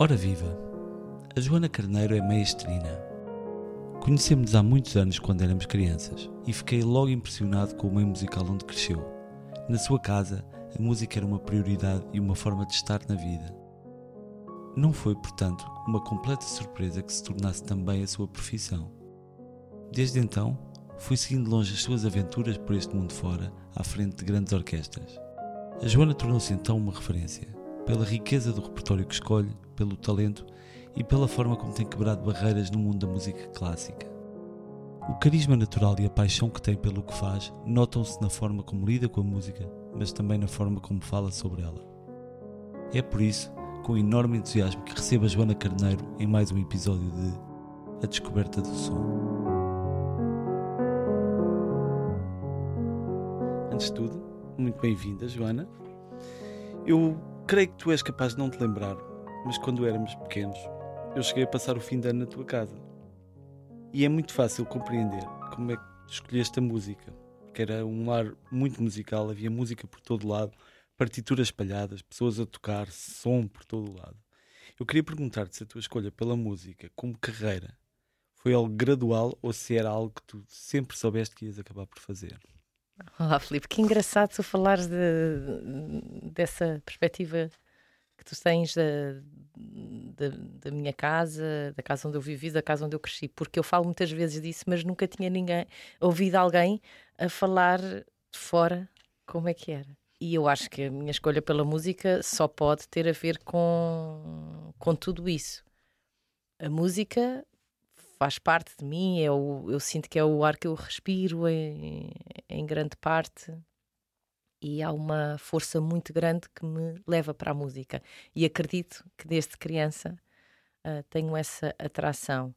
Ora viva! A Joana Carneiro é maestrina. Conhecemos-nos há muitos anos quando éramos crianças e fiquei logo impressionado com o meio musical onde cresceu. Na sua casa, a música era uma prioridade e uma forma de estar na vida. Não foi, portanto, uma completa surpresa que se tornasse também a sua profissão. Desde então, fui seguindo longe as suas aventuras por este mundo fora, à frente de grandes orquestras. A Joana tornou-se então uma referência, pela riqueza do repertório que escolhe, pelo talento e pela forma como tem quebrado barreiras no mundo da música clássica. O carisma natural e a paixão que tem pelo que faz notam-se na forma como lida com a música, mas também na forma como fala sobre ela. É por isso, com enorme entusiasmo, que recebo a Joana Carneiro em mais um episódio de A Descoberta do Som. Antes de tudo, muito bem-vinda, Joana. Eu creio que tu és capaz de não te lembrar, mas quando éramos pequenos, eu cheguei a passar o fim de ano na tua casa. E é muito fácil compreender como é que escolheste a música, que era um lar muito musical, havia música por todo lado, partituras espalhadas, pessoas a tocar, som por todo lado. Eu queria perguntar-te se a tua escolha pela música como carreira foi algo gradual ou se era algo que tu sempre soubeste que ias acabar por fazer. Olá, Filipe, que engraçado tu falares de, dessa perspectiva que tu tens da, da, da, minha casa, da casa onde eu vivi, da casa onde eu cresci, porque eu falo muitas vezes disso, mas nunca tinha ninguém ouvido alguém a falar de fora como é que era. E eu acho que a minha escolha pela música só pode ter a ver com, com tudo isso. A música faz parte de mim, é o, eu sinto que é o ar que eu respiro em, em grande parte. E há uma força muito grande que me leva para a música. E acredito que desde criança uh, tenho essa atração.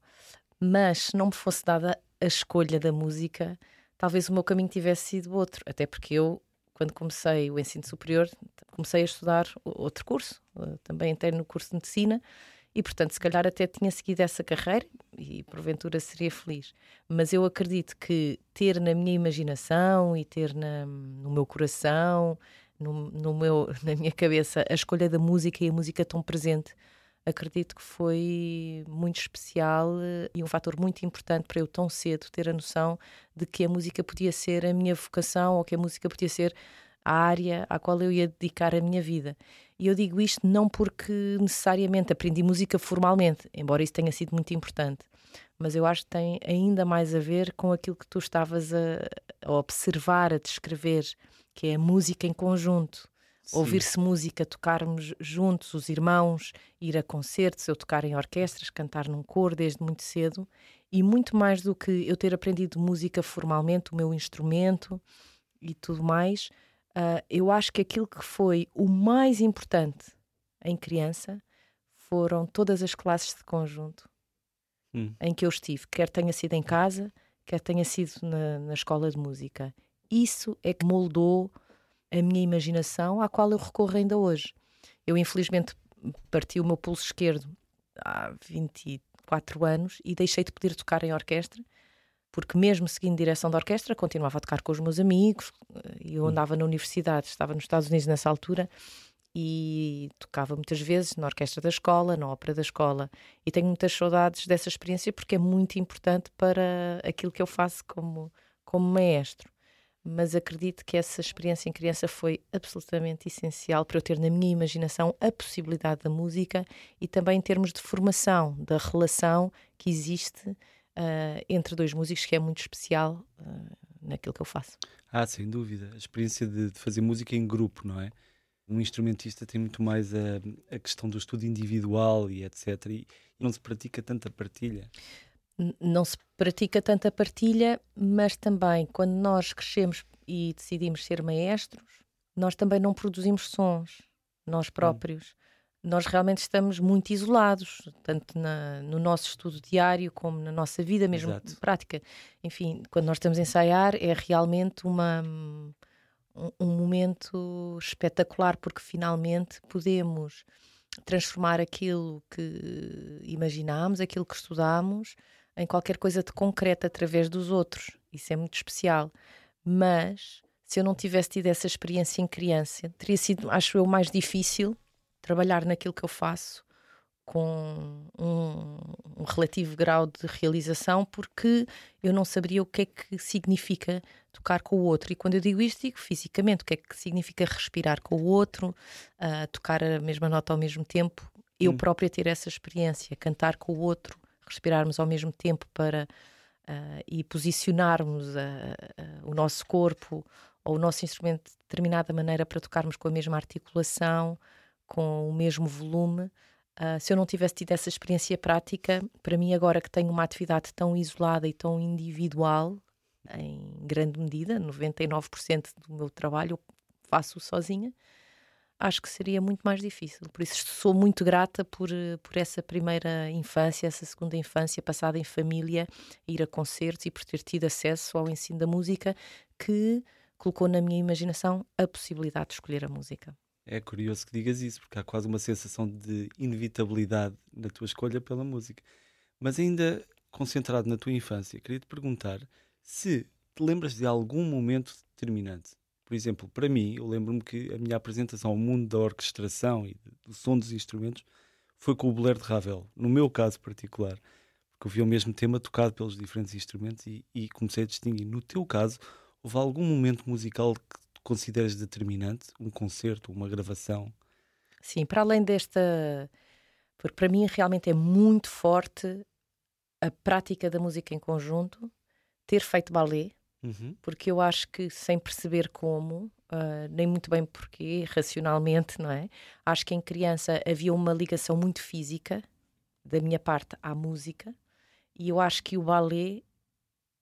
Mas se não me fosse dada a escolha da música, talvez o meu caminho tivesse sido outro, até porque eu quando comecei o ensino superior, comecei a estudar outro curso, uh, também entrei no curso de medicina e, portanto, se calhar até tinha seguido essa carreira e porventura seria feliz. Mas eu acredito que ter na minha imaginação e ter na, no meu coração, no, no meu, na minha cabeça, a escolha da música e a música tão presente, acredito que foi muito especial eh, e um fator muito importante para eu tão cedo ter a noção de que a música podia ser a minha vocação ou que a música podia ser a área à qual eu ia dedicar a minha vida. E eu digo isto não porque necessariamente aprendi música formalmente, embora isso tenha sido muito importante, mas eu acho que tem ainda mais a ver com aquilo que tu estavas a, a observar, a descrever, que é a música em conjunto. Ouvir-se música, tocarmos juntos, os irmãos, ir a concertos, eu tocar em orquestras, cantar num coro desde muito cedo, e muito mais do que eu ter aprendido música formalmente, o meu instrumento e tudo mais, Uh, eu acho que aquilo que foi o mais importante em criança foram todas as classes de conjunto hum. em que eu estive, quer tenha sido em casa, quer tenha sido na, na escola de música. Isso é que moldou a minha imaginação, à qual eu recorro ainda hoje. Eu, infelizmente, parti o meu pulso esquerdo há 24 anos e deixei de poder tocar em orquestra porque mesmo seguindo direção da orquestra, continuava a tocar com os meus amigos, e eu hum. andava na universidade, estava nos Estados Unidos nessa altura, e tocava muitas vezes na orquestra da escola, na ópera da escola, e tenho muitas saudades dessa experiência porque é muito importante para aquilo que eu faço como, como maestro. Mas acredito que essa experiência em criança foi absolutamente essencial para eu ter na minha imaginação a possibilidade da música e também em termos de formação, da relação que existe uh, entre dois músicos que é muito especial uh, naquilo que eu faço. Ah, sem dúvida. A experiência de, de, fazer música em grupo, não é? Um instrumentista tem muito mais a, a questão do estudo individual e etc. E, e não se pratica tanta partilha. Não se pratica tanta partilha, mas também quando nós crescemos e decidimos ser maestros, nós também não produzimos sons, nós hum. próprios. Nós realmente estamos muito isolados, tanto na, no nosso estudo diário como na nossa vida mesmo Exato. prática. Enfim, quando nós estamos a ensaiar é realmente uma, um, um momento espetacular porque finalmente podemos transformar aquilo que imaginámos, aquilo que estudámos, em qualquer coisa de concreto através dos outros. Isso é muito especial. Mas se eu não tivesse tido essa experiência em criança, teria sido, acho eu, mais difícil trabalhar naquilo que eu faço com um, um, relativo grau de realização, porque eu não saberia o que é que significa tocar com o outro. E quando eu digo isto, digo fisicamente, o que é que significa respirar com o outro, uh, tocar a mesma nota ao mesmo tempo, eu hum. própria ter essa experiência, cantar com o outro, respirarmos ao mesmo tempo para uh, e posicionarmos o nosso corpo ou o nosso instrumento de determinada maneira para tocarmos com a mesma articulação, com o mesmo volume. Uh, se eu não tivesse tido essa experiência prática, para mim, agora que tenho uma atividade tão isolada e tão individual, em grande medida, 99% do meu trabalho eu faço sozinha, acho que seria muito mais difícil. Por isso, sou muito grata por, por essa primeira infância, essa segunda infância passada em família, ir a concertos e por ter tido acesso ao ensino da música que colocou na minha imaginação a possibilidade de escolher a música. É curioso que digas isso, porque há quase uma sensação de inevitabilidade na tua escolha pela música. Mas ainda concentrado na tua infância, queria te perguntar se te lembras de algum momento determinante. Por exemplo, para mim, eu lembro-me que a minha apresentação ao mundo da orquestração e do som dos instrumentos foi com o Bolero de Ravel, no meu caso particular, porque eu vi o mesmo tema tocado pelos diferentes instrumentos e, e comecei a distinguir. No teu caso, houve algum momento musical que consideras determinante? Um concerto, uma gravação? Sim, para além desta. Porque para mim realmente é muito forte a prática da música em conjunto, ter feito balé, uhum. porque eu acho que sem perceber como, uh, nem muito bem porquê, racionalmente, não é? Acho que em criança havia uma ligação muito física da minha parte à música, e eu acho que o balé,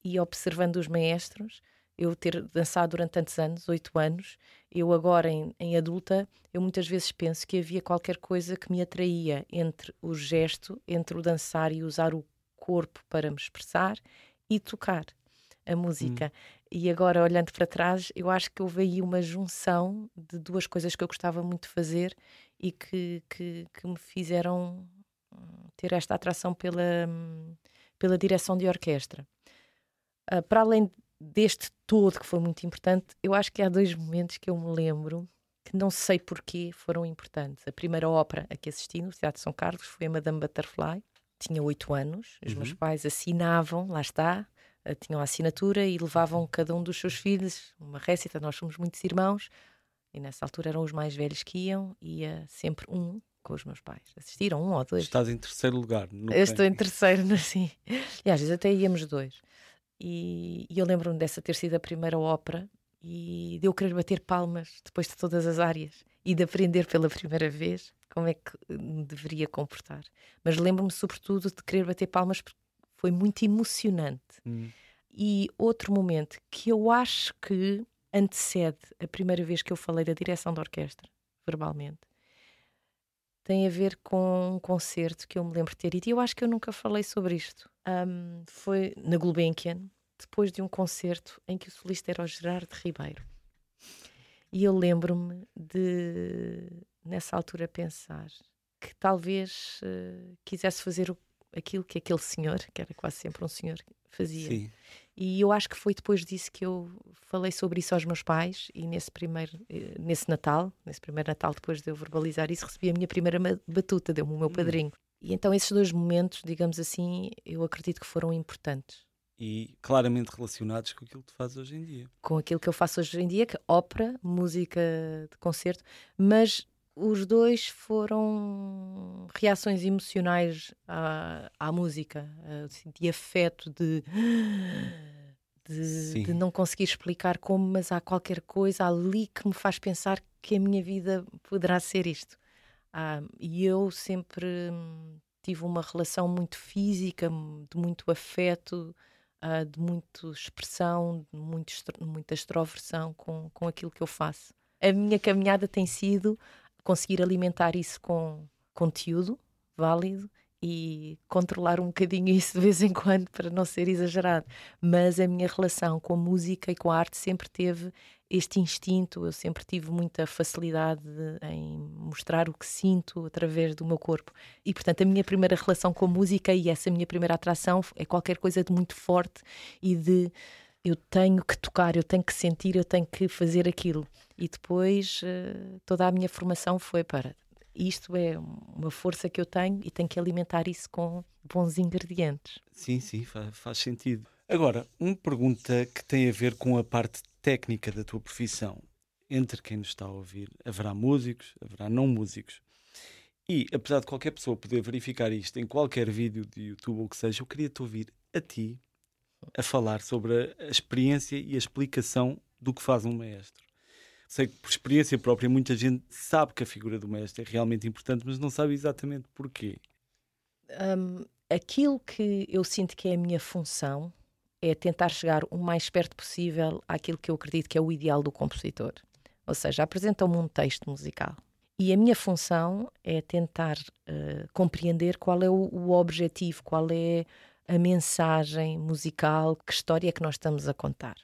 e observando os maestros, eu ter dançado durante tantos anos, oito anos, eu agora em, em, adulta, eu muitas vezes penso que havia qualquer coisa que me atraía entre o gesto, entre o dançar e usar o corpo para me expressar e tocar a música. Hum. E agora, olhando para trás, eu acho que houve aí uma junção de duas coisas que eu gostava muito de fazer e que, que, que me fizeram hum, ter esta atração pela, hum, pela direção de orquestra. Uh, para além deste todo que foi muito importante, eu acho que há dois momentos que eu me lembro que não sei porquê foram importantes. A primeira ópera a que assisti no Teatro de São Carlos foi a Madame Butterfly. Tinha oito anos, os uhum. meus pais assinavam, lá está, eh, tinham a assinatura e levavam cada um dos seus filhos, uma récita, nós somos muitos irmãos, e nessa altura eram os mais velhos que iam, ia sempre um com os meus pais. Assistiram um ou dois. Estás em terceiro lugar. Eu estou em terceiro, sim. E às vezes até íamos dois. E, e eu lembro-me dessa ter sido a primeira ópera e de eu querer bater palmas depois de todas as áreas e de aprender pela primeira vez como é que me deveria comportar. Mas lembro-me sobretudo de querer bater palmas porque foi muito emocionante. Hum. E outro momento que eu acho que antecede a primeira vez que eu falei da direção da orquestra, verbalmente, tem a ver com um concerto que eu me lembro de ter ido. E eu acho que eu nunca falei sobre isto. Um, foi na Gulbenkian, depois de um concerto em que o solista era o Gerardo Ribeiro. E eu lembro-me de, nessa altura, pensar que talvez uh, quisesse fazer o, aquilo que aquele senhor, que era quase sempre um senhor, fazia. Sim. E eu acho que foi depois disso que eu falei sobre isso aos meus pais e nesse primeiro, eh, nesse Natal, nesse primeiro Natal, depois de eu verbalizar isso, recebi a minha primeira batuta, deu-me o meu hum. padrinho. E então esses dois momentos, digamos assim, eu acredito que foram importantes. E claramente relacionados com aquilo que tu fazes hoje em dia. Com aquilo que eu faço hoje em dia, que é ópera, música de concerto, mas os dois foram reações emocionais à, à música, assim, de afeto, de, de, de, não conseguir explicar como, mas há qualquer coisa ali que me faz pensar que a minha vida poderá ser isto. Ah, e eu sempre tive uma relação muito física, de muito afeto, ah, de muita expressão, de muito, muita extroversão com, com aquilo que eu faço. A minha caminhada tem sido conseguir alimentar isso com conteúdo válido e controlar um bocadinho isso de vez em quando para não ser exagerado. Mas a minha relação com a música e com a arte sempre teve este instinto, eu sempre tive muita facilidade em mostrar o que sinto através do meu corpo. E portanto, a minha primeira relação com a música e essa minha primeira atração é qualquer coisa de muito forte e de eu tenho que tocar, eu tenho que sentir, eu tenho que fazer aquilo. E depois eh, toda a minha formação foi para isto é uma força que eu tenho e tenho que alimentar isso com bons ingredientes. Sim, sim, faz, faz sentido. Agora, uma pergunta que tem a ver com a parte técnica da tua profissão. Entre quem nos está a ouvir, haverá músicos, haverá não músicos. E, apesar de qualquer pessoa poder verificar isto em qualquer vídeo de YouTube ou que seja, eu queria te ouvir a ti a falar sobre a experiência e a explicação do que faz um maestro. Sei que por experiência própria muita gente sabe que a figura do mestre é realmente importante, mas não sabe exatamente porquê. Um, aquilo que eu sinto que é a minha função é tentar chegar o mais perto possível àquilo que eu acredito que é o ideal do compositor. Ou seja, apresenta-me um texto musical. E a minha função é tentar uh, compreender qual é o, o objetivo, qual é a mensagem musical, que história é que nós estamos a contar.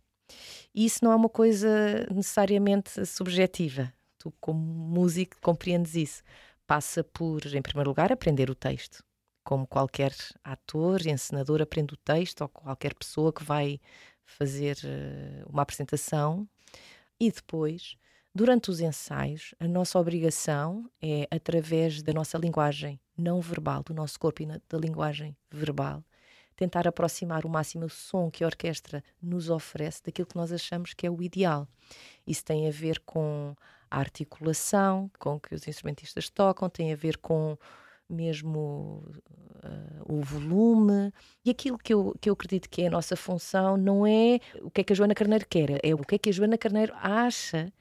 E isso não é uma coisa necessariamente subjetiva. Tu, como músico, compreendes isso. Passa por, em primeiro lugar, aprender o texto. Como qualquer ator, encenador aprende o texto, ou qualquer pessoa que vai fazer uh, uma apresentação. E depois, durante os ensaios, a nossa obrigação é, através da nossa linguagem não verbal, do nosso corpo e da linguagem verbal, tentar aproximar o máximo o som que a orquestra nos oferece daquilo que nós achamos que é o ideal. Isso tem a ver com a articulação com que os instrumentistas tocam, tem a ver com mesmo uh, o volume e aquilo que eu, que eu acredito que é a nossa função não é o que é que a Joana Carneiro quer, é o que é que a Joana Carneiro acha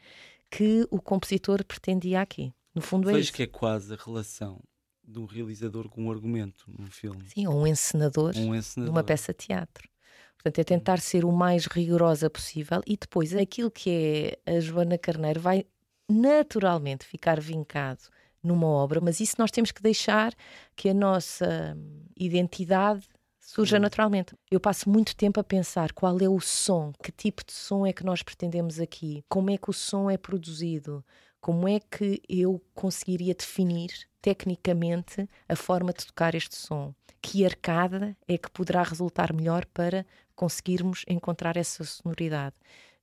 que o compositor pretendia aqui. No fundo Vejo é isso. que é quase a relação de um realizador com um argumento num filme. Sim, ou um encenador, um encenador. de uma peça de teatro. Portanto, é tentar ser o mais rigorosa possível e depois aquilo que é a Joana Carneiro vai naturalmente ficar vincado numa obra, mas isso nós temos que deixar que a nossa identidade surja naturalmente. Eu passo muito tempo a pensar qual é o som, que tipo de som é que nós pretendemos aqui, como é que o som é produzido, como é que eu conseguiria definir tecnicamente a forma de tocar este som? Que arcada é que poderá resultar melhor para conseguirmos encontrar essa sonoridade?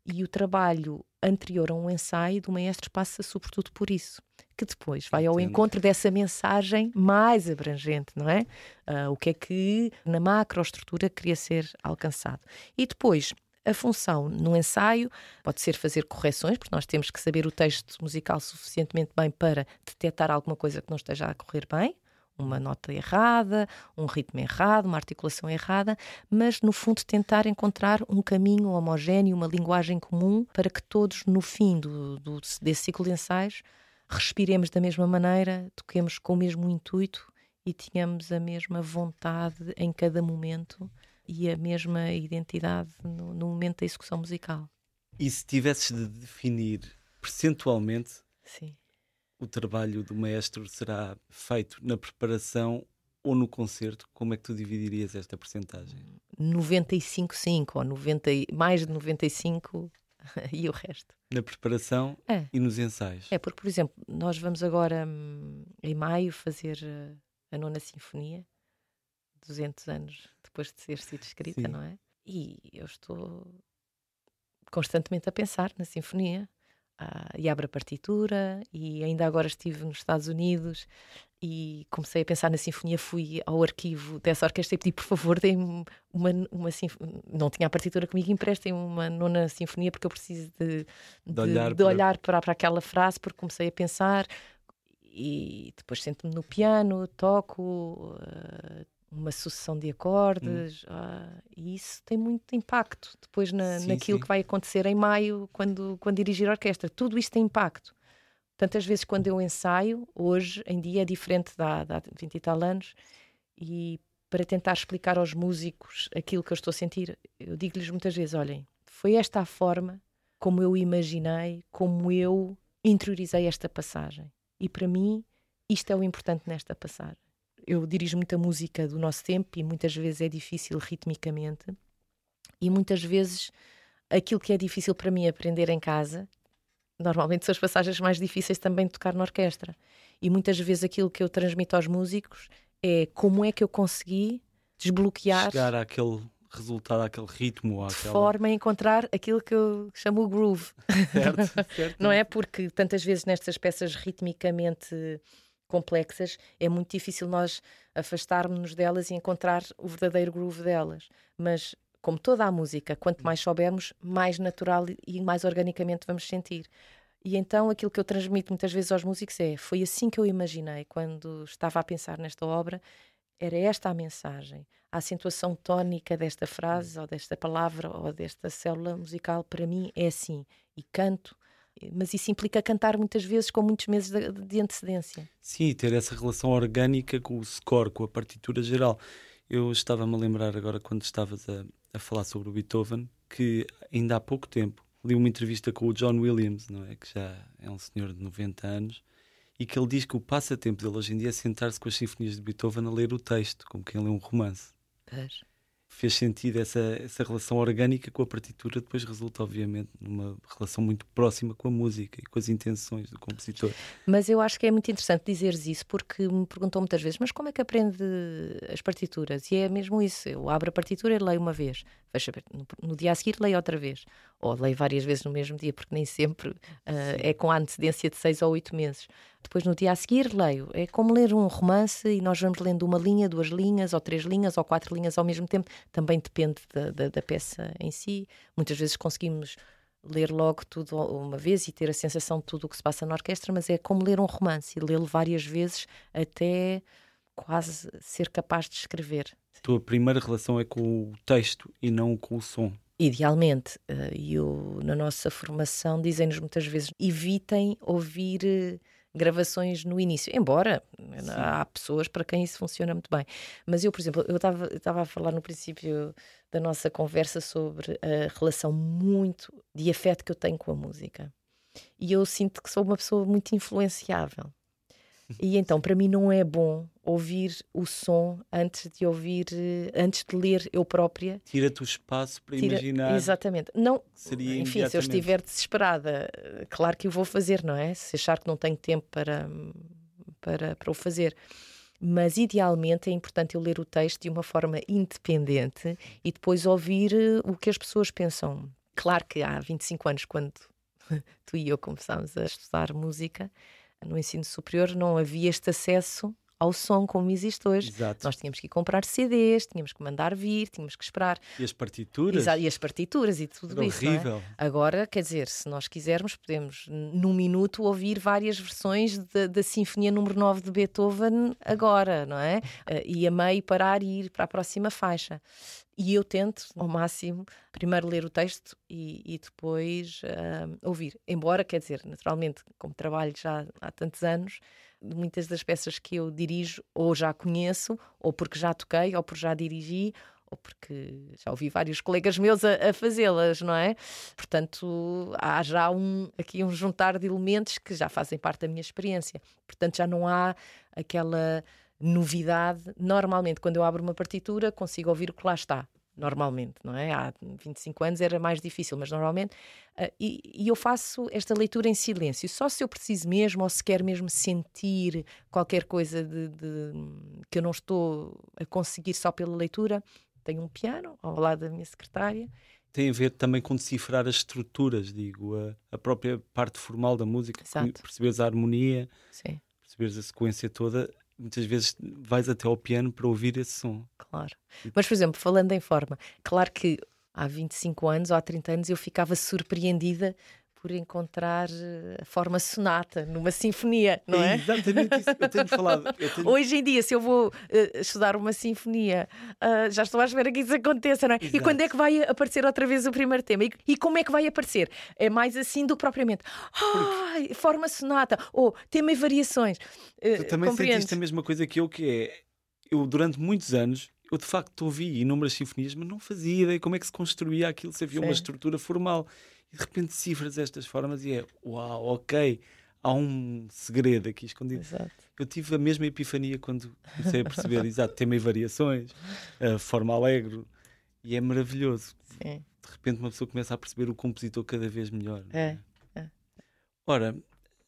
E o trabalho anterior a um ensaio do maestro passa sobretudo por isso, que depois vai ao Entendo. encontro dessa mensagem mais abrangente, não é? Uh, o que é que na macroestrutura queria ser alcançado. E depois a função. No ensaio pode ser fazer correções, porque nós temos que saber o texto musical suficientemente bem para detectar alguma coisa que não esteja a correr bem, uma nota errada, um ritmo errado, uma articulação errada, mas no fundo tentar encontrar um caminho homogéneo, uma linguagem comum para que todos no fim do, do, desse ciclo de ensaios respiremos da mesma maneira, toquemos com o mesmo intuito e tenhamos a mesma vontade em cada momento e a mesma identidade no, no momento da execução musical. E se tivesses de definir percentualmente Sim. o trabalho do maestro será feito na preparação ou no concerto, como é que tu dividirias esta percentagem? 95-5 ou 90, mais de 95 e o resto. Na preparação É. e nos ensaios. É, porque, por exemplo, nós vamos agora hum, em maio fazer uh, a nona sinfonia, 200 anos depois de ter sido escrita, Sim. não é? E eu estou constantemente a pensar na sinfonia. ah, e abro a partitura e ainda agora estive nos Estados Unidos e comecei a pensar na sinfonia, fui ao arquivo dessa orquestra e pedi, por favor, deem-me uma. Não tinha a partitura comigo, emprestem uma nona sinfonia porque eu preciso de, de, olhar de para- olhar para, para aquela frase porque comecei a pensar e depois sento-me no piano, toco ah, uma sucessão de acordes ah, e isso tem muito impacto depois na, Sim, naquilo sim. que vai acontecer em maio quando, quando dirigir a orquestra. Tudo isso tem impacto. Tantas vezes quando eu ensaio, hoje em dia é diferente de há 20 e tal anos, e para tentar explicar aos músicos aquilo que eu estou a sentir, eu digo-lhes muitas vezes: olhem, foi esta a forma como eu imaginei, como eu interiorizei esta passagem. E para mim, isto é o importante nesta passagem. Eu dirijo muita música do nosso tempo e muitas vezes é difícil ritmicamente, e muitas vezes aquilo que é difícil para mim aprender em casa, normalmente são as passagens mais difíceis também de tocar na orquestra. E muitas vezes aquilo que eu transmito aos músicos é como é que eu consegui desbloquear Chegar àquele resultado, àquele ritmo, de àquela... forma a encontrar aquilo que eu chamo o groove. Certo, certo. Não é porque tantas vezes nestas peças ritmicamente complexas, é muito difícil nós afastarmos-nos delas e encontrar o verdadeiro groove delas. Mas, como toda a música, quanto mais soubermos, mais natural e mais organicamente vamos sentir. E então aquilo que eu transmito muitas vezes aos músicos é: foi assim que eu imaginei quando estava a pensar nesta obra, era esta a mensagem. A acentuação tónica desta frase, ou desta palavra, ou desta célula musical, para mim é assim. E canto mas isso implica cantar muitas vezes com muitos meses de, de antecedência. Sim, ter essa relação orgânica com o score, com a partitura geral. Eu estava-me a lembrar agora, quando estavas a, a falar sobre o Beethoven, que ainda há pouco tempo li uma entrevista com o John Williams, não é? que já é um senhor de 90 anos, e que ele diz que o passatempo dele hoje em dia é sentar-se com as sinfonias de Beethoven a ler o texto, como quem lê um romance. Pois fez sentido essa, essa relação orgânica com a partitura, depois resulta, obviamente, numa relação muito próxima com a música e com as intenções do compositor. Mas eu acho que é muito interessante dizeres isso, porque me perguntou muitas vezes, mas como é que aprende as partituras? E é mesmo isso, eu abro a partitura e leio uma vez, fecho no, no dia a seguir leio outra vez, ou leio várias vezes no mesmo dia, porque nem sempre uh, é com a antecedência de seis ou oito meses. Depois, no dia a seguir, leio. É como ler um romance e nós vamos lendo uma linha, duas linhas, ou três linhas, ou quatro linhas ao mesmo tempo. Também depende da, da, da peça em si. Muitas vezes conseguimos ler logo tudo uma vez e ter a sensação de tudo o que se passa na orquestra, mas é como ler um romance e lê-lo várias vezes até quase ser capaz de escrever. A tua primeira relação é com o texto e não com o som. Idealmente, eh, e na nossa formação dizem-nos muitas vezes evitem ouvir eh, gravações no início, embora Sim. há pessoas para quem isso funciona muito bem. Mas eu, por exemplo, eu estava a falar no princípio da nossa conversa sobre a relação muito de afeto que eu tenho com a música. E eu sinto que sou uma pessoa muito influenciável. E então, para mim, não é bom ouvir o som antes de ouvir, antes de ler eu própria. Tira-te o espaço para Tira, imaginar. Exatamente. Não, seria enfim, se eu estiver desesperada, claro que eu vou fazer, não é? Se achar que não tenho tempo para, para, para o fazer. Mas idealmente é importante eu ler o texto de uma forma independente e depois ouvir eh, o que as pessoas pensam. Claro que há 25 anos, quando tu e eu começámos a estudar música, no ensino superior não havia este acesso ao som como existe hoje. Exato. Nós tínhamos que ir comprar CDs, tínhamos que mandar vir, tínhamos que esperar. E as partituras? Exato, e as partituras e tudo Era isso. É? Horrível. É? Agora, quer dizer, se nós quisermos, podemos num minuto ouvir várias versões da Sinfonia número 9 de Beethoven agora, não é? Eh, e a meio parar e ir para a próxima faixa. E eu tento, ao máximo, primeiro ler o texto e, e depois uh, ouvir. Embora, quer dizer, naturalmente, como trabalho já há tantos anos, muitas das peças que eu dirijo ou já conheço, ou porque já toquei, ou porque já dirigi, ou porque já ouvi vários colegas meus a, a fazê-las, não é? Portanto, há já um, aqui um juntar de elementos que já fazem parte da minha experiência. Portanto, já não há aquela novidade. Normalmente, quando eu abro uma partitura, consigo ouvir o que lá está. Normalmente, não é? Há 25 anos era mais difícil, mas normalmente. Uh, e, e, eu faço esta leitura em silêncio, só se eu preciso mesmo ou se quer mesmo sentir qualquer coisa de, de, que eu não estou a conseguir só pela leitura. Tenho um piano ao lado da minha secretária tem a ver também com decifrar as estruturas, digo, a, a própria parte formal da música, Exato. perceberes a harmonia, Sim. perceberes a sequência toda, muitas vezes vais até ao piano para ouvir esse som. Claro. Mas, por exemplo, falando em forma, claro que há 25 anos ou há 30 anos eu ficava surpreendida por encontrar eh, a forma sonata numa sinfonia, não é? é exatamente isso que eu tenho falado. Eu tenho... Hoje em dia, se eu vou uh, estudar uma sinfonia, uh, já estou à espera que isso aconteça, não é? Exato. E quando é que vai aparecer outra vez o primeiro tema? E, e, como é que vai aparecer? É mais assim do que propriamente oh, forma sonata ou tema e variações. Uh, tu também sentiste a mesma coisa que eu, que é eu durante muitos anos eu de facto ouvi inúmeras sinfonias, mas não fazia ideia como é que se construía aquilo, se havia Sim. uma estrutura formal. E de repente cifras estas formas e é uau, ok, há um segredo aqui escondido. Exato. Eu tive a mesma epifania quando comecei a perceber, exato, tema e variações, a forma alegre, e é maravilhoso. Sim. De repente uma pessoa começa a perceber o compositor cada vez melhor. É, é. Ora,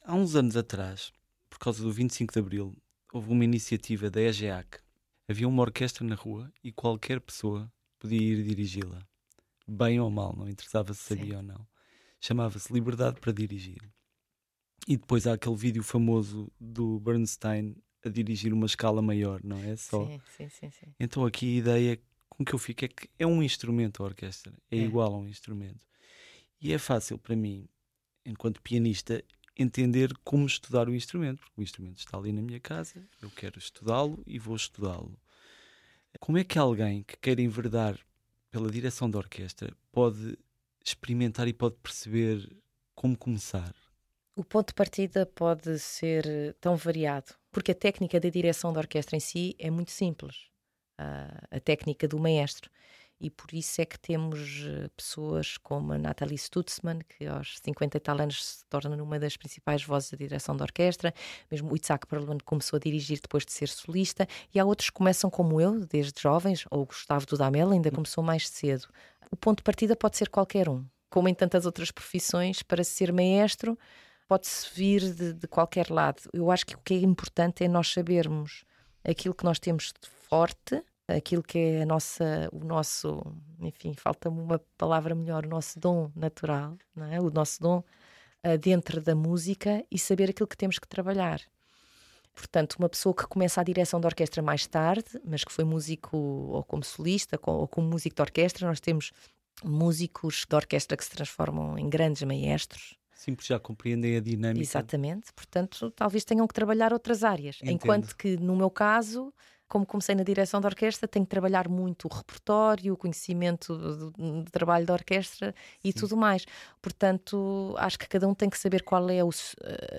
há uns anos atrás, por causa do 25 de Abril, houve uma iniciativa da EGEAC. Havia uma orquestra na rua e qualquer pessoa podia ir dirigi-la. Bem ou mal, não interessava se sabia Sim. ou não chamava-se Liberdade para Dirigir. E depois há aquele vídeo famoso do Bernstein a dirigir uma escala maior, não é? Só. Sim, sim, sim, sim. Então aqui a ideia com que eu fico é que é um instrumento a orquestra, é, é. igual a um instrumento. E é fácil para mim, enquanto pianista, entender como estudar o instrumento, porque o instrumento está ali na minha casa, eu quero estudá-lo e vou estudá-lo. Como é que alguém que queira enverdar pela direção da orquestra pode experimentar e pode perceber como começar? O ponto de partida pode ser tão variado, porque a técnica da direção da orquestra em si é muito simples. A, a técnica do maestro e por isso é que temos eh, pessoas como a Nathalie Stutzmann, que aos 50 e tal anos se torna uma das principais vozes da direção da orquestra, mesmo o Isaac Perlman começou a dirigir depois de ser solista, e há outros que começam como eu, desde jovens, ou o Gustavo Dudamel ainda começou mais cedo. O ponto de partida pode ser qualquer um, como em tantas outras profissões, para ser maestro pode-se vir de, de qualquer lado. Eu acho que o que é importante é nós sabermos aquilo que nós temos de forte aquilo que é a nossa, o nosso, enfim, falta-me uma palavra melhor, o nosso dom natural, não é? o nosso dom uh, dentro da música e saber aquilo que temos que trabalhar. Portanto, uma pessoa que começa a direção da orquestra mais tarde, mas que foi músico ou como solista ou como músico de orquestra, nós temos músicos de orquestra que se transformam em grandes maestros. Sim, porque já compreendem a dinâmica. Exatamente, portanto, talvez tenham que trabalhar outras áreas. Entendo. Enquanto que, no meu caso, como comecei na direção da orquestra, tenho que trabalhar muito o repertório, o conhecimento do, do trabalho da orquestra e Sim. tudo mais. Portanto, acho que cada um tem que saber qual é o,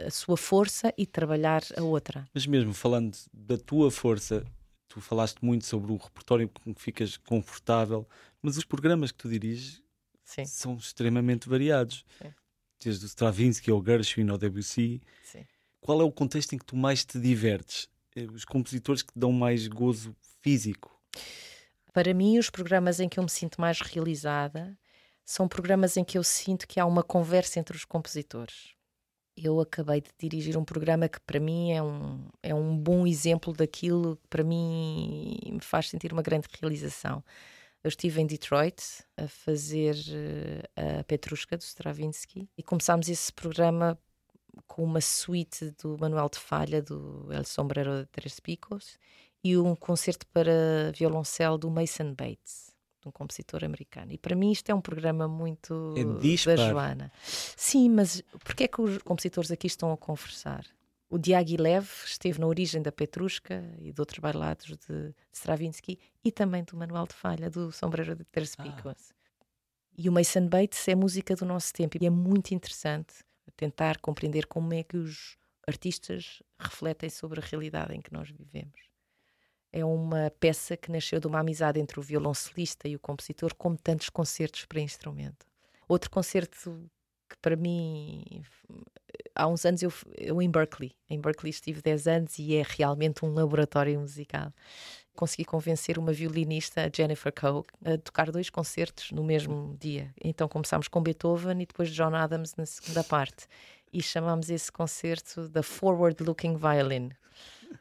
a sua força e trabalhar a outra. Mas mesmo falando da tua força, tu falaste muito sobre o repertório com que ficas confortável, mas os programas que tu diriges Sim. são extremamente variados. Sim. Desde o Stravinsky ao Gershwin ao Debussy. Sim. Qual é o contexto em que tu mais te divertes? Eh, os compositores que dão mais gozo físico? Para mim, os programas em que eu me sinto mais realizada são programas em que eu sinto que há uma conversa entre os compositores. Eu acabei de dirigir um programa que para mim é um, é um bom exemplo daquilo que para mim me faz sentir uma grande realização. Eu estive em Detroit a fazer eh, a Petrushka do Stravinsky e começámos esse programa com uma suíte do Manuel de Falha, do El Sombrero de Tres Picos, e um concerto para violoncelo do Mason Bates, um compositor americano. E para mim isto é um programa muito é da Joana. Sim, mas porquê é que os compositores aqui estão a conversar? O Diaghilev esteve na origem da Petrushka e de outros bailados de Stravinsky e também do Manuel de Falha, do Sombrero de Tres Picos. Ah. E o Mason Bates é música do nosso tempo e é muito interessante tentar compreender como é que os artistas refletem sobre a realidade em que nós vivemos. É uma peça que nasceu de uma amizade entre o violoncelista e o compositor, como tantos concertos para instrumento. Outro concerto que para mim há uns anos eu, eu em Berkeley, em Berkeley estive 10 anos e é realmente um laboratório musical. Consegui convencer uma violinista, Jennifer Coe, a tocar dois concertos no mesmo dia. Então começámos com Beethoven e depois John Adams na segunda parte. E chamámos esse concerto da Forward Looking Violin.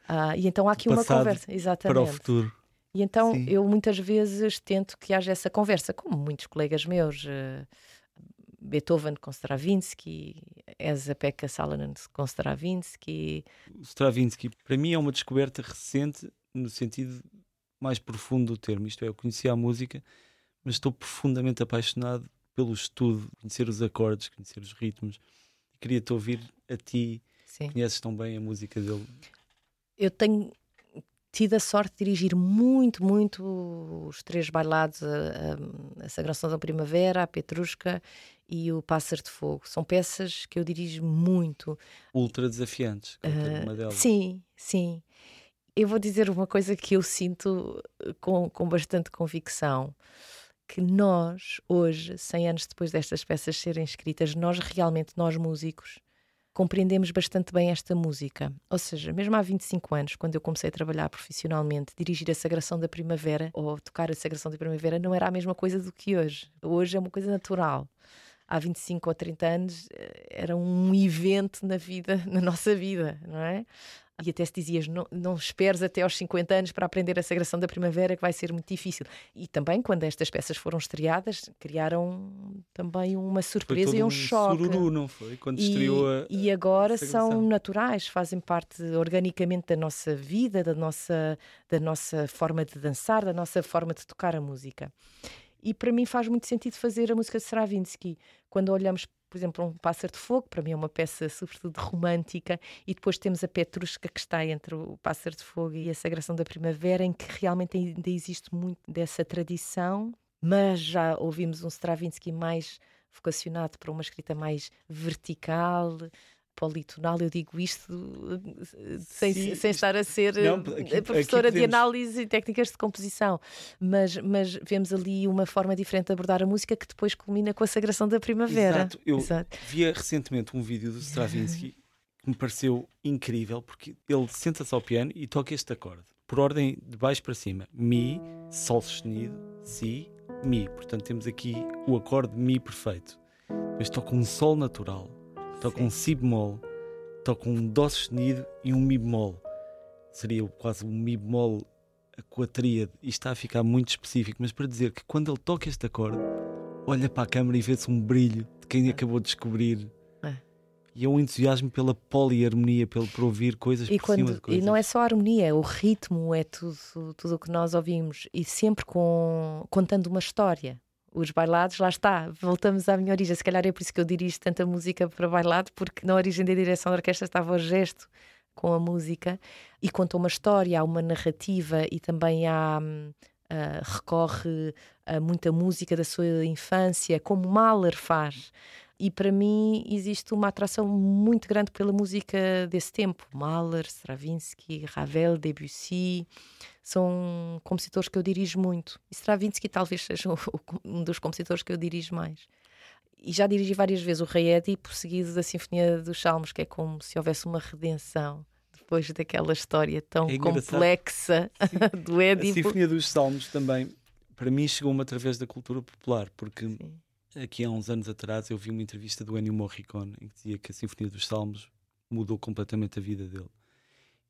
Uh, e então há aqui uma conversa, exatamente. Para o futuro. E então Sim. eu muitas vezes tento que haja essa conversa, como muitos colegas meus. Uh, Beethoven com Stravinsky, Esa-Pekka Salonen com Stravinsky. Stravinsky, para mim, é uma descoberta recente no sentido mais profundo do termo. Isto é, eu conhecia a música, mas estou profundamente apaixonado pelo estudo, conhecer os acordes, conhecer os ritmos. Queria-te ouvir a ti. Sim. Conheces tão bem a música dele? Eu tenho tido a sorte de dirigir muito, muito os três bailados, a, a, Sagração da Primavera, a Petrushka e o Pássaro de Fogo. São peças que eu dirijo muito. Ultra desafiantes, uh, uma delas. Sim, sim. Eu vou dizer uma coisa que eu sinto com, com bastante convicção que nós, hoje, 100 anos depois destas peças serem escritas, nós realmente, nós músicos, compreendemos bastante bem esta música. Ou seja, mesmo há 25 anos, quando eu comecei a trabalhar profissionalmente, dirigir a Sagração da Primavera ou tocar a Sagração da Primavera não era a mesma coisa do que hoje. Hoje é uma coisa natural. Há 25 ou 30 anos eh, era um evento na vida, na nossa vida, não é? E até se dizias, não, não esperes até aos 50 anos para aprender a Sagração da Primavera, que vai ser muito difícil. E também, quando estas peças foram estreadas, criaram também uma surpresa e um, um choque. Sururu, não foi? Quando e, estreou a, E agora a são naturais, fazem parte organicamente da nossa vida, da nossa, da nossa forma de dançar, da nossa forma de tocar a música. E para mim faz muito sentido fazer a música de Stravinsky. Quando olhamos por exemplo, um Pássaro de Fogo, para mim é uma peça sobretudo romântica, e depois temos a Petrusca que está entre o Pássaro de Fogo e a Sagração da Primavera, em que realmente ainda existe muito dessa tradição, mas já ouvimos um Stravinsky mais vocacionado para uma escrita mais vertical, politonal, eu digo isto sem, sem estar a ser não, aqui, professora aqui podemos... de análise e técnicas de composição, mas, mas vemos ali uma forma diferente de abordar a música que depois culmina com a sagração da primavera. Exato, eu Exato. via recentemente um vídeo do Stravinsky que me pareceu incrível porque ele senta-se ao piano e toca este acorde, por ordem de baixo para cima, Mi, Sol sustenido, Si, Mi. Portanto, temos aqui o acorde Mi perfeito. Depois toca um Sol natural toca um si bemol, toca um dó sustenido e um mi bemol. Seria quase um mi bemol com a tríade. Isto está a ficar muito específico, mas para dizer que quando ele toca este acorde, olha para a câmara e vê-se um brilho de quem acabou de descobrir. É. E é um entusiasmo pela poliharmonia, pelo por ouvir coisas e por quando, cima de coisas. E não é só a harmonia, o ritmo, é tudo, tudo o que nós ouvimos. E sempre com, contando uma história os bailados, lá está, voltamos à minha origem. Se calhar é por isso que eu dirijo tanta música para bailado, porque na origem da direção da orquestra estava o gesto com a música e conta uma história, há uma narrativa e também há. Uh, recorre a muita música da sua infância, como Mahler faz. E para mim existe uma atração muito grande pela música desse tempo. Mahler, Stravinsky, Ravel, Debussy, são compositores que eu dirijo muito. E Stravinsky talvez seja um dos compositores que eu dirijo mais. E já dirigi várias vezes o Rei Édipo, seguido da Sinfonia dos Salmos, que é como se houvesse uma redenção depois daquela história tão é complexa do Édipo. A Sinfonia dos Salmos também, para mim, chegou-me através da cultura popular, porque Sim. Aqui há uns anos atrás eu vi uma entrevista do Ennio Morricone em que dizia que a Sinfonia dos Salmos mudou completamente a vida dele.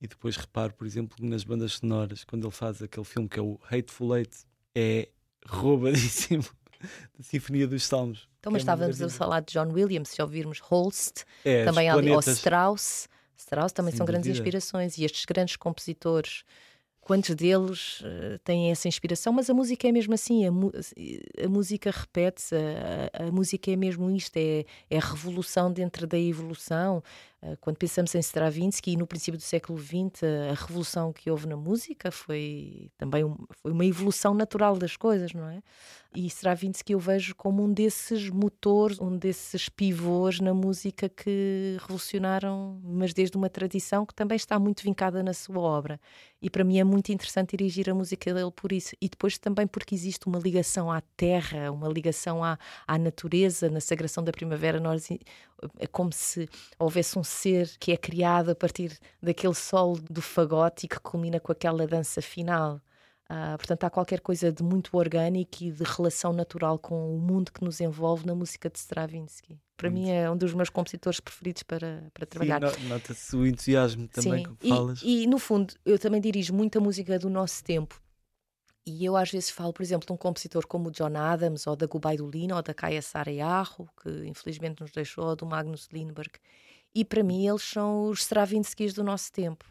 E depois reparo, por exemplo, nas bandas sonoras, quando ele faz aquele filme que é o Hateful Eight, é roubadíssimo da Sinfonia dos Salmos. Então, mas é estávamos a falar de John Williams, se ouvirmos Holst, é, também ali, ou Strauss. Strauss também Sem são dúvida. grandes inspirações e estes grandes compositores quantos deles uh, têm essa inspiração, mas a música é mesmo assim, a, a música repete-se, a, a, música é mesmo isto, é, é a revolução dentro da evolução. Uh, quando pensamos em Stravinsky e no princípio do século XX, a revolução que houve na música foi também um, foi uma evolução natural das coisas, não é? E Stravinsky eu vejo como um desses motores, um desses pivôs na música que revolucionaram, mas desde uma tradição que também está muito vincada na sua obra. E para mim é muito interessante dirigir a música dele por isso. E depois também porque existe uma ligação à terra, uma ligação à, à natureza, na sagração da primavera. Nós, é como se houvesse um ser que é criado a partir daquele sol do fagote e que culmina com aquela dança final. Uh, portanto, há qualquer coisa de muito orgânico e de relação natural com o mundo que nos envolve na música de Stravinsky. Para muito. mim é um dos meus compositores preferidos para, para trabalhar. Nota-se o entusiasmo também Sim. que falas. E, e, no fundo, eu também dirijo muita música do nosso tempo. E eu às vezes falo, por exemplo, de um compositor como o John Adams, ou da Gubaidulina, ou da Kaya Sarayahu, que infelizmente nos deixou, ou do Magnus Lindberg. E para mim eles são os Stravinskys do nosso tempo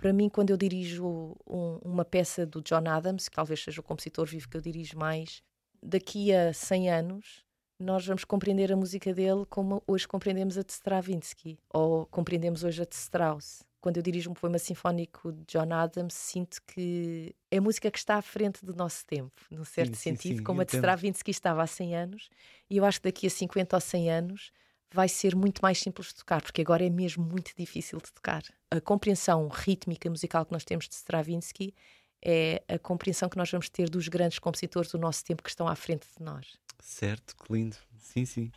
para mim, quando eu dirijo um, uma peça do John Adams, que talvez seja o compositor vivo que eu dirijo mais, daqui a 100 anos, nós vamos compreender a música dele como hoje compreendemos a de Stravinsky, ou compreendemos hoje a de Strauss. Quando eu dirijo um poema sinfónico de John Adams, sinto que é música que está à frente do nosso tempo, num certo sim, sentido, sim, sim, como a de Stravinsky estava há 100 anos, e eu acho que daqui a 50 ou 100 anos vai ser muito mais simples de tocar, porque agora é mesmo muito difícil de tocar. A compreensão rítmica musical que nós temos de Stravinsky é a compreensão que nós vamos ter dos grandes compositores do nosso tempo que estão à frente de nós. Certo, que lindo. Sim, sim.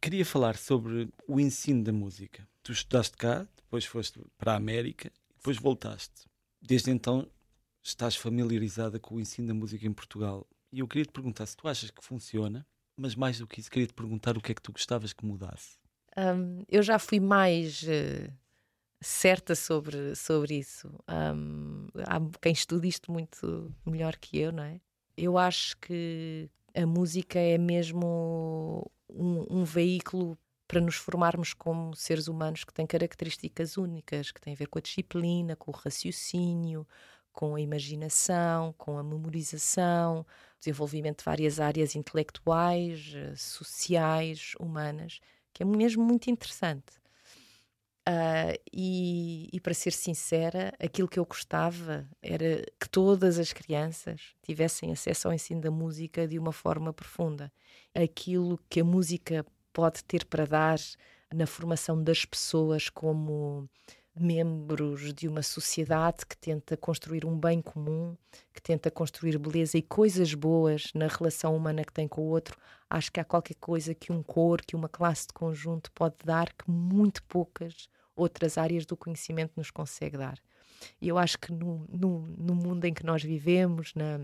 Queria falar sobre o ensino da música. Tu estudaste cá, depois foste para a América, depois voltaste. Desde então estás familiarizada com o ensino da música em Portugal. E eu queria te perguntar se tu achas que funciona mas mais do que isso, queria te perguntar o que é que tu gostavas que mudasse. Um, eu já fui mais uh, certa sobre, sobre isso. Um, há quem estude isto muito melhor que eu, não é? Eu acho que a música é mesmo um, um veículo para nos formarmos como seres humanos que têm características únicas, que têm a ver com a disciplina, com o raciocínio, com a imaginação, com a memorização, desenvolvimento de várias áreas intelectuais, eh, sociais, humanas, que é mesmo muito interessante. Uh, e, e, para ser sincera, aquilo que eu gostava era que todas as crianças tivessem acesso ao ensino da música de uma forma profunda. Aquilo que a música pode ter para dar na formação das pessoas como membros de uma sociedade que tenta construir um bem comum, que tenta construir beleza e coisas boas na relação humana que tem com o outro, acho que há qualquer coisa que um cor, que uma classe de conjunto pode dar que muito poucas outras áreas do conhecimento nos consegue dar. E eu acho que no, no, no mundo em que nós vivemos, na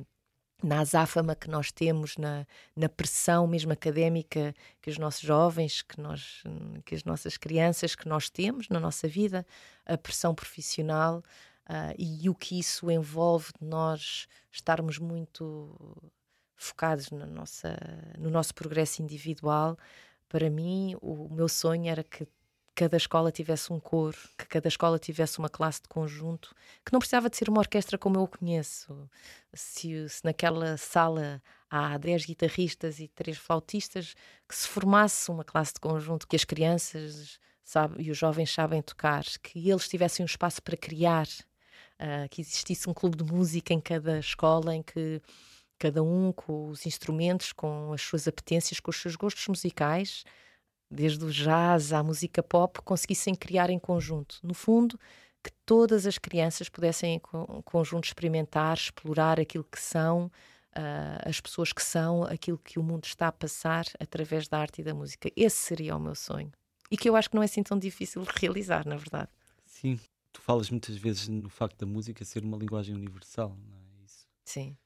na azáfama que nós temos, na, na pressão mesmo académica que os nossos jovens, que, nós, que as nossas crianças, que nós temos na nossa vida, a pressão profissional uh, e o que isso envolve de nós estarmos muito focados na nossa, no nosso progresso individual. Para mim, o, meu sonho era que cada escola tivesse um coro, que cada escola tivesse uma classe de conjunto, que não precisava de ser uma orquestra como eu conheço. Se, se naquela sala há 10 guitarristas e 3 flautistas, que se formasse uma classe de conjunto, que as crianças sabe, e os jovens sabem tocar, que eles tivessem um espaço para criar, uh, que existisse um clube de música em cada escola, em que cada um com os instrumentos, com as suas apetências, com os seus gostos musicais, desde o jazz à música pop, conseguissem criar em conjunto. No fundo, que todas as crianças pudessem em conjunto experimentar, explorar aquilo que são, uh, as pessoas que são, aquilo que o mundo está a passar através da arte e da música. Esse seria o meu sonho. E que eu acho que não é assim tão difícil de realizar, na verdade. Sim, tu falas muitas vezes no facto da música ser uma linguagem universal, não é isso? Sim.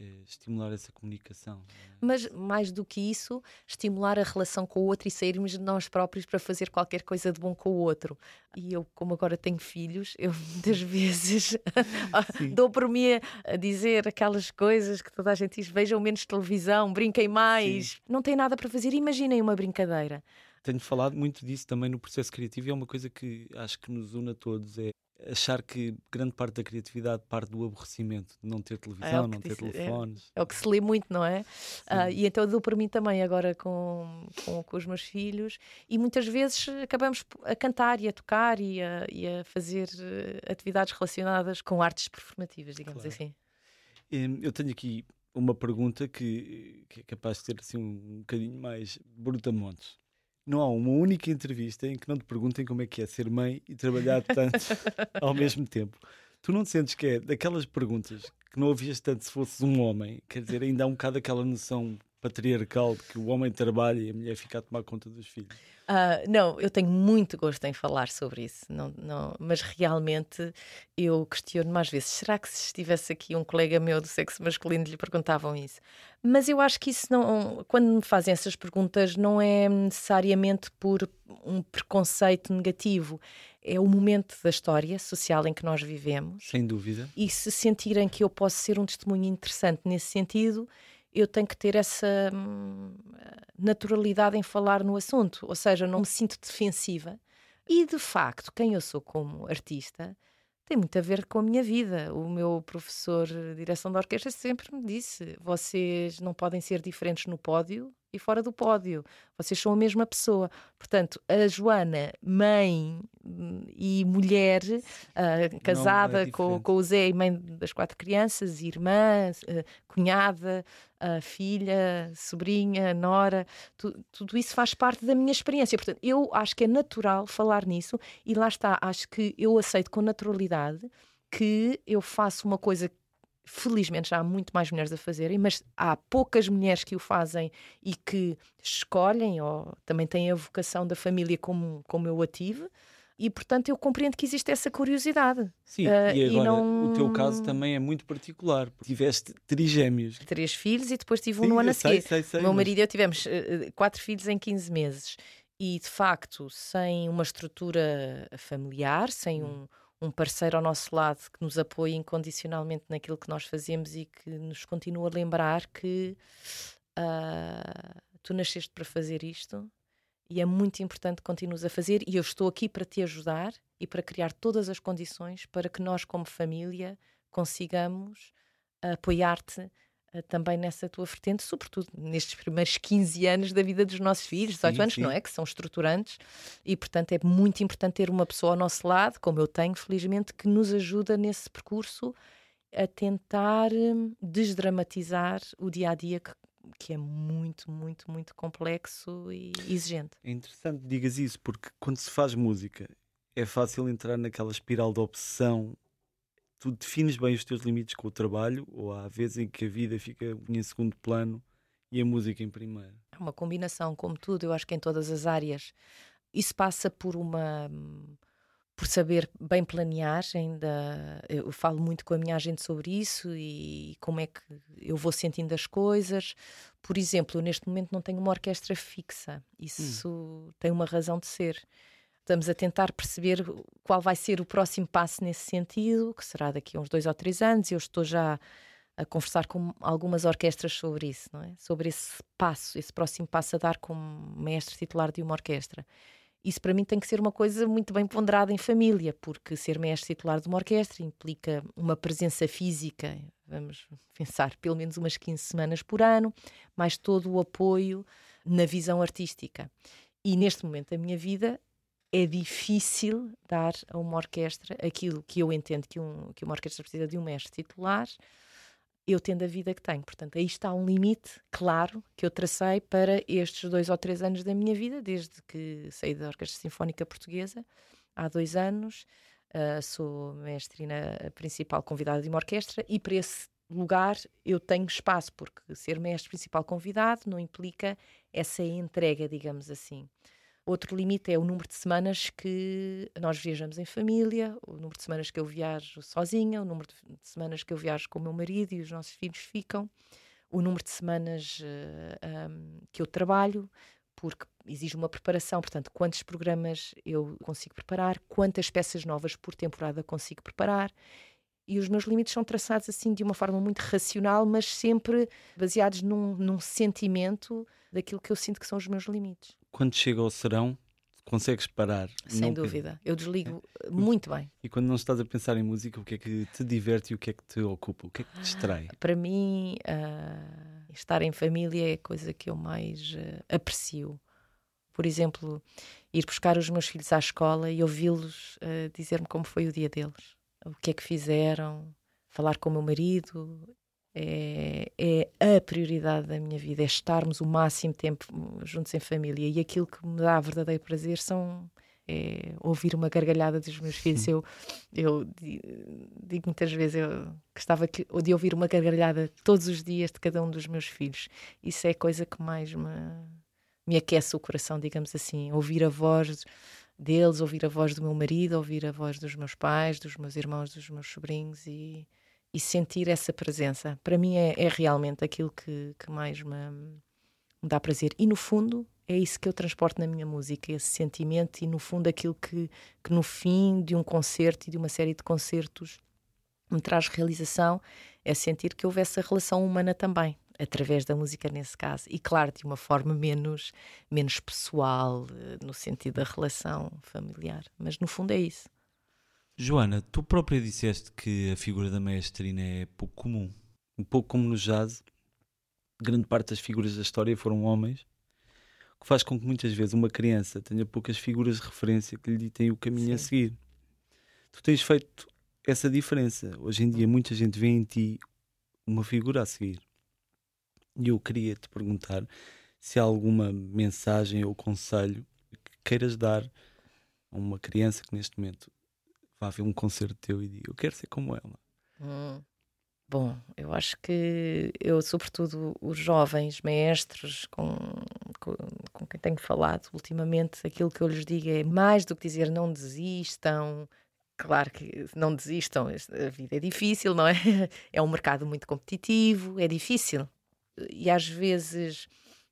Eh, estimular essa comunicação. É? Mas mais do que isso, estimular a relação com o outro e sairmos de nós próprios para fazer qualquer coisa de bom com o outro. E eu, como agora tenho filhos, eu muitas vezes dou por mim a dizer aquelas coisas que toda a gente diz: vejam menos televisão, brinquem mais. Sim. Não tem nada para fazer, imaginem uma brincadeira. Tenho falado muito disso também no processo criativo e é uma coisa que acho que nos une a todos: é achar que grande parte da criatividade parte do aborrecimento, de não ter televisão, é não ter telefones. É, é, o que se lê muito, não é? Uh, e então eu dou para mim também agora com, com, com, os meus filhos e muitas vezes acabamos a cantar e a tocar e a, e a fazer eh, atividades relacionadas com artes performativas, digamos claro. assim. Eu tenho aqui uma pergunta que, que, é capaz de ser assim um, um bocadinho mais brutamontes não há uma única entrevista em que não te perguntem como é que é ser mãe e trabalhar tanto ao mesmo tempo. Tu não te sentes que é daquelas perguntas que não ouvias tanto se fosses um homem? Quer dizer, ainda há um bocado aquela noção patriarcal de que o homem trabalha e a mulher fica a tomar conta dos filhos? Uh, não, eu tenho muito gosto em falar sobre isso, não, não, mas realmente eu questiono mais vezes: será que se estivesse aqui um colega meu do sexo masculino lhe perguntavam isso? Mas eu acho que isso não, quando me fazem essas perguntas, não é necessariamente por um preconceito negativo. É o momento da história social em que nós vivemos. Sem dúvida. E se sentirem que eu posso ser um testemunho interessante nesse sentido, eu tenho que ter essa hum, naturalidade em falar no assunto, ou seja, não me sinto defensiva. E de facto, quem eu sou como artista tem muito a ver com a minha vida. O meu professor de direção da orquestra sempre me disse: vocês não podem ser diferentes no pódio e fora do pódio. Vocês são a mesma pessoa. Portanto, a Joana, mãe hum, e mulher, uh, casada é com, com o Zé e mãe das quatro crianças, irmã, uh, cunhada, uh, filha, sobrinha, nora, tu, tudo isso faz parte da minha experiência. Portanto, eu acho que é natural falar nisso e lá está, acho que eu aceito com naturalidade que eu faço uma coisa felizmente já há muito mais mulheres a fazerem, mas há poucas mulheres que o fazem e que escolhem ou também têm a vocação da família como, como eu a tive. E, portanto, eu compreendo que existe essa curiosidade. Sim, uh, e agora e não... o teu caso também é muito particular. Tiveste trigêmeos. Três filhos e depois tive um Sim, no ano a seguir. O meu marido e eu tivemos uh, quatro filhos em 15 meses. E de facto, sem uma estrutura familiar, sem hum. um, um parceiro ao nosso lado que nos apoie incondicionalmente naquilo que nós fazemos e que nos continua a lembrar que uh, tu nasceste para fazer isto e é muito importante que continues a fazer e eu estou aqui para te ajudar e para criar todas as condições para que nós, como família, consigamos apoiar-te também nessa tua vertente, sobretudo nestes primeiros 15 anos da vida dos nossos filhos, 18 sim, anos, sim. não é? Que são estruturantes e, portanto, é muito importante ter uma pessoa ao nosso lado, como eu tenho, felizmente, que nos ajuda nesse percurso a tentar hum, desdramatizar o dia a dia que que é muito, muito, muito complexo e exigente. É interessante digas isso, porque quando se faz música é fácil entrar naquela espiral de obsessão. Tu defines bem os teus limites com o trabalho, ou há vezes em que a vida fica em segundo plano e a música em primeiro. É uma combinação, como tudo, eu acho que em todas as áreas. Isso passa por uma por saber bem planear, ainda eu falo muito com a minha agente sobre isso e como é que eu vou sentindo as coisas. Por exemplo, eu neste momento não tenho uma orquestra fixa, isso hum. tem uma razão de ser. Estamos a tentar perceber qual vai ser o próximo passo nesse sentido, que será daqui a uns dois ou três anos. Eu estou já a conversar com algumas orquestras sobre isso, não é? Sobre esse passo, esse próximo passo a dar como mestre titular de uma orquestra. Isso para mim tem que ser uma coisa muito bem ponderada em família, porque ser mestre titular de uma orquestra implica uma presença física, vamos pensar, pelo menos umas 15 semanas por ano, mais todo o apoio na visão artística. E neste momento da minha vida é difícil dar a uma orquestra aquilo que eu entendo que, um, que uma orquestra precisa de um mestre titular eu tendo a vida que tenho. Portanto, aí está um limite claro que eu tracei para estes dois ou três anos da minha vida, desde que saí da Orquestra Sinfónica Portuguesa, há dois anos. Uh, sou mestrina principal convidada de uma orquestra e para esse lugar eu tenho espaço, porque ser mestre principal convidado não implica essa entrega, digamos assim. Outro limite é o número de semanas que nós viajamos em família, o número de semanas que eu viajo sozinha, o número de semanas que eu viajo com o meu marido e os nossos filhos ficam, o número de semanas uh, eh, um, que eu trabalho, porque exige uma preparação, portanto, quantos programas eu consigo preparar, quantas peças novas por temporada consigo preparar. E os meus limites são traçados assim de uma forma muito racional, mas sempre baseados num, num sentimento daquilo que eu sinto que são os meus limites quando chega ao serão, consegues parar. Sem dúvida. Eu desligo é. muito bem. E quando não estás a pensar em música, o que é que te diverte e o que é que te ocupa? O que é que te distrai? Para mim, uh, estar em família é a coisa que eu mais uh, aprecio. Por exemplo, ir buscar os meus filhos à escola e ouvi-los uh, dizer-me como foi o dia deles, o que é que fizeram, falar com o meu marido é, é, a prioridade da minha vida, é estarmos o máximo tempo juntos em família. E aquilo que me dá verdadeiro prazer são é, ouvir uma gargalhada dos meus filhos. Eu, eu digo muitas vezes eu gostava de ouvir uma gargalhada todos os dias de cada um dos meus filhos. Isso é a coisa que mais me, me aquece o coração, digamos assim. Ouvir a voz deles, ouvir a voz do meu marido, ouvir a voz dos meus pais, dos meus irmãos, dos meus sobrinhos e e sentir essa presença. Para mim é, é realmente aquilo que, que mais me, me, dá prazer. E no fundo é isso que eu transporto na minha música, esse sentimento e no fundo aquilo que, que no fim de um concerto e de uma série de concertos me traz realização é sentir que houve essa relação humana também, através da música nesse caso. E claro, de uma forma menos, menos pessoal, eh, no sentido da relação familiar. Mas no fundo é isso. Joana, tu própria disseste que a figura da maestrina é pouco comum. Um pouco como no jazz, grande parte das figuras da história foram homens, o que faz com que muitas vezes uma criança tenha poucas figuras de referência que lhe ditem o caminho Sim. a seguir. Tu tens feito essa diferença. Hoje em dia muita gente vê em ti uma figura a seguir. E eu queria te perguntar se há alguma mensagem ou conselho que queiras dar a uma criança que neste momento vá ver um concerto teu e diga eu quero ser como ela? Hum. Bom, eu acho que eu, sobretudo os jovens mestres com, com, com, quem tenho falado ultimamente, aquilo que eu lhes digo é mais do que dizer não desistam. Claro que não desistam, a vida é difícil, não é? É um mercado muito competitivo, é difícil. E às vezes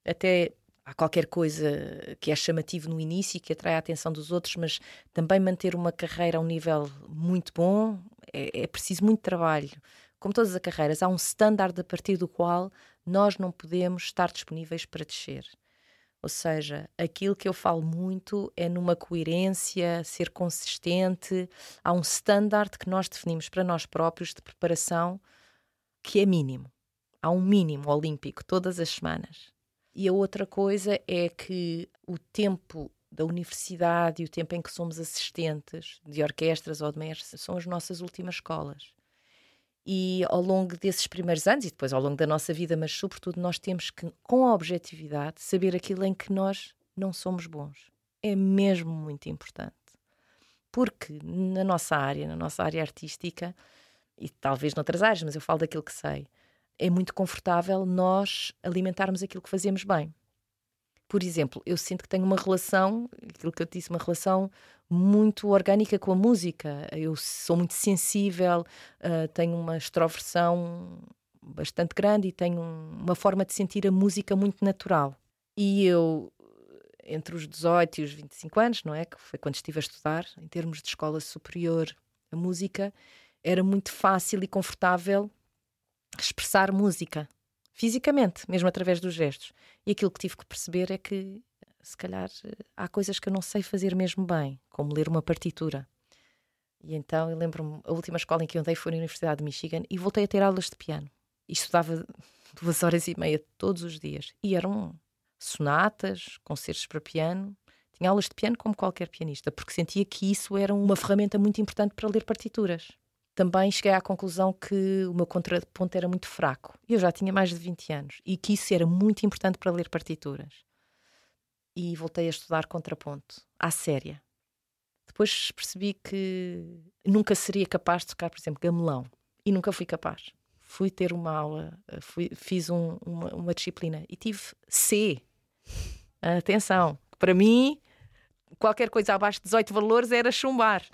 até há qualquer coisa que é chamativo no início e que atrai a atenção dos outros, mas também manter uma carreira a um nível muito bom é, é preciso muito trabalho. Como todas as carreiras, há um standard a partir do qual nós não podemos estar disponíveis para descer. Ou seja, aquilo que eu falo muito é numa coerência, ser consistente. Há um standard que nós definimos para nós próprios de preparação que é mínimo. Há um mínimo olímpico todas as semanas. E a outra coisa é que o tempo da universidade e o tempo em que somos assistentes de orquestras ou de mestres são as nossas últimas escolas. E ao longo desses primeiros anos e depois ao longo da nossa vida, mas sobretudo nós temos que, com a objetividade, saber aquilo em que nós não somos bons. É mesmo muito importante. Porque na nossa área, na nossa área artística, e talvez noutras áreas, mas eu falo daquilo que sei, é muito confortável nós alimentarmos aquilo que fazemos bem. Por exemplo, eu sinto que tenho uma relação, aquilo que eu disse, uma relação muito orgânica com a música. Eu sou muito sensível, uh, tenho uma extroversão bastante grande e tenho uma forma de sentir a música muito natural. E eu, entre os 18 e os 25 anos, não é? Que foi quando estive a estudar, em termos de escola superior, a música, era muito fácil e confortável expressar música, fisicamente, mesmo através dos gestos. E aquilo que tive que perceber é que, se calhar, há coisas que eu não sei fazer mesmo bem, como ler uma partitura. E então eu lembro-me, a última escola em que eu andei foi na Universidade de Michigan e voltei a ter aulas de piano. E estudava duas horas e meia todos os dias. E eram sonatas, concertos para piano. Tinha aulas de piano como qualquer pianista, porque sentia que isso era uma ferramenta muito importante para ler partituras também cheguei à conclusão que o meu contraponto era muito fraco. Eu já tinha mais de 20 anos e que isso era muito importante para ler partituras. E voltei a estudar contraponto, à séria. Depois percebi que nunca seria capaz de tocar, por exemplo, gamelão. E nunca fui capaz. Fui ter uma aula, fui, fiz um, uma, uma disciplina e tive C. Atenção, para mim, qualquer coisa abaixo de 18 valores era chumbar.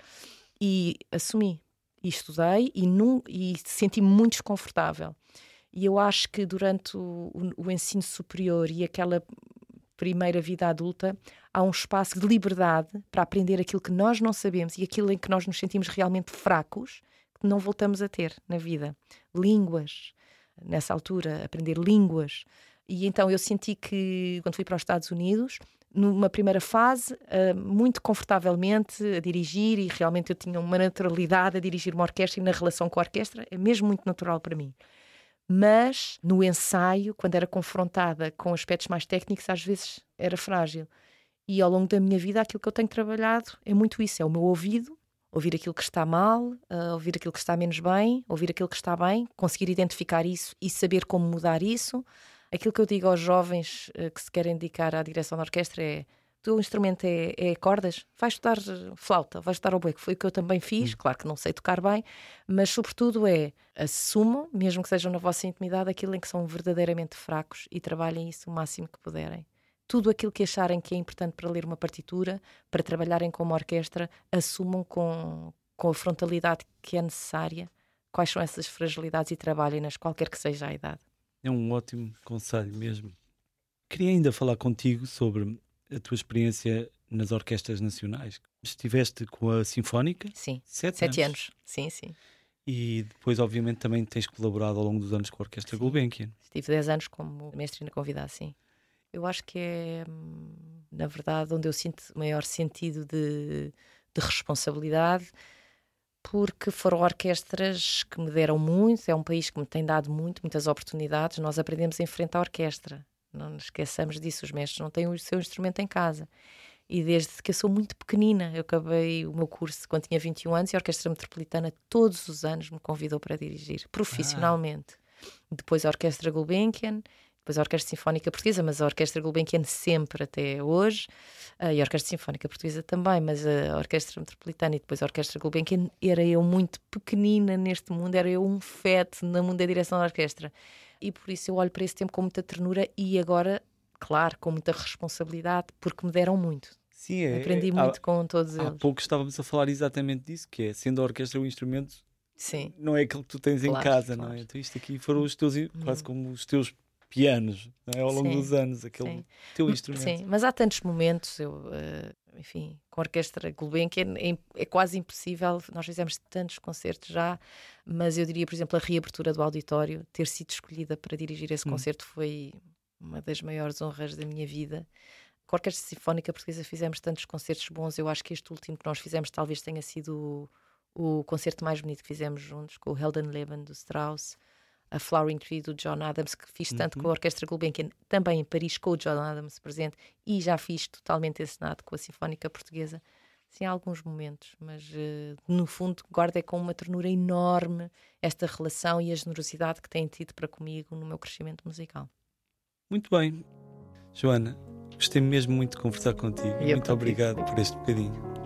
E assumi e estudei e, num, e senti-me muito desconfortável. E eu acho que durante o, o, o ensino superior e aquela primeira vida adulta, há um espaço de liberdade para aprender aquilo que nós não sabemos e aquilo em que nós nos sentimos realmente fracos, que não voltamos a ter na vida. Línguas, nessa altura, aprender línguas. E então eu senti que, quando fui para os Estados Unidos, numa primeira fase, uh, muito confortavelmente a dirigir, e realmente eu tinha uma naturalidade a dirigir uma orquestra e na relação com a orquestra, é mesmo muito natural para mim. Mas no ensaio, quando era confrontada com aspectos mais técnicos, às vezes era frágil. E ao longo da minha vida, aquilo que eu tenho trabalhado é muito isso: é o meu ouvido, ouvir aquilo que está mal, uh, ouvir aquilo que está menos bem, ouvir aquilo que está bem, conseguir identificar isso e saber como mudar isso Aquilo que eu digo aos jovens uh, que se querem dedicar à direção da orquestra é: o instrumento é, é cordas, vais estudar flauta, vais estudar oboe, que foi o que eu também fiz. Hum. Claro que não sei tocar bem, mas sobretudo é assumam, mesmo que sejam na vossa intimidade, aquilo em que são verdadeiramente fracos e trabalhem isso o máximo que puderem tudo aquilo que acharem que é importante para ler uma partitura, para trabalharem com uma orquestra, assumam com, com a frontalidade que é necessária quais são essas fragilidades e trabalhem-nas, qualquer que seja a idade. É um ótimo conselho mesmo. Queria ainda falar contigo sobre a tua experiência nas orquestras nacionais. Estiveste com a Sinfónica? Sim. Sete, Sete anos. anos. Sim, sim. E depois, obviamente, também tens colaborado ao longo dos anos com a Orquestra sim. Gulbenkian. Estive 10 anos como mestre na convidada, sim. Eu acho que é, na verdade, onde eu sinto maior sentido de, de responsabilidade porque foram orquestras que me deram muito, é um país que me tem dado muito, muitas oportunidades. Nós aprendemos em frente à orquestra, não nos esqueçamos disso, os mestres não têm o seu instrumento em casa. E desde que eu sou muito pequenina, eu acabei o meu curso quando tinha 21 anos e a Orquestra Metropolitana todos os anos me convidou para dirigir, profissionalmente. Ah. Depois a Orquestra Gulbenkian depois a Orquestra Sinfónica Portuguesa, mas a Orquestra Gulbenkian sempre até hoje, uh, e a Orquestra Sinfónica Portuguesa também, mas a Orquestra Metropolitana e depois a Orquestra Gulbenkian, era eu muito pequenina neste mundo, era eu um feto na mundo da direção da orquestra. E por isso eu olho para esse tempo com muita ternura e agora, claro, com muita responsabilidade, porque me deram muito. Sim, é, Aprendi muito há, com todos eles. Há pouco estávamos a falar exatamente disso, que é, sendo a orquestra um instrumento, Sim. não é aquilo que tu tens claro, em casa, claro. não é? Então isto aqui foram os teus, quase como os teus pianos é? ao longo Sim, dos anos, aquele sim. teu instrumento. Sim, mas há tantos momentos, eu, eh, enfim, com a Orquestra Gulbenkian é, é quase impossível, nós fizemos tantos concertos já, mas eu diria, por exemplo, a reabertura do auditório, ter sido escolhida para dirigir esse Hum. concerto foi uma das maiores honras da minha vida. Com a Orquestra Sinfónica Portuguesa fizemos tantos concertos bons, eu acho que este último que nós fizemos talvez tenha sido o, o concerto mais bonito que fizemos juntos, com o Heldenleben do Strauss, a Flowering Tree do John Adams, que fiz tanto Uhum. com a Orquestra Gulbenkian, também em Paris com o John Adams presente, e já fiz totalmente encenado com a Sinfónica Portuguesa. Sim, há alguns momentos, mas eh, no fundo guardo é com uma ternura enorme esta relação e a generosidade que têm tido para comigo no meu crescimento musical. Muito bem. Joana, gostei mesmo muito de conversar contigo. E muito contigo. obrigado por este bocadinho.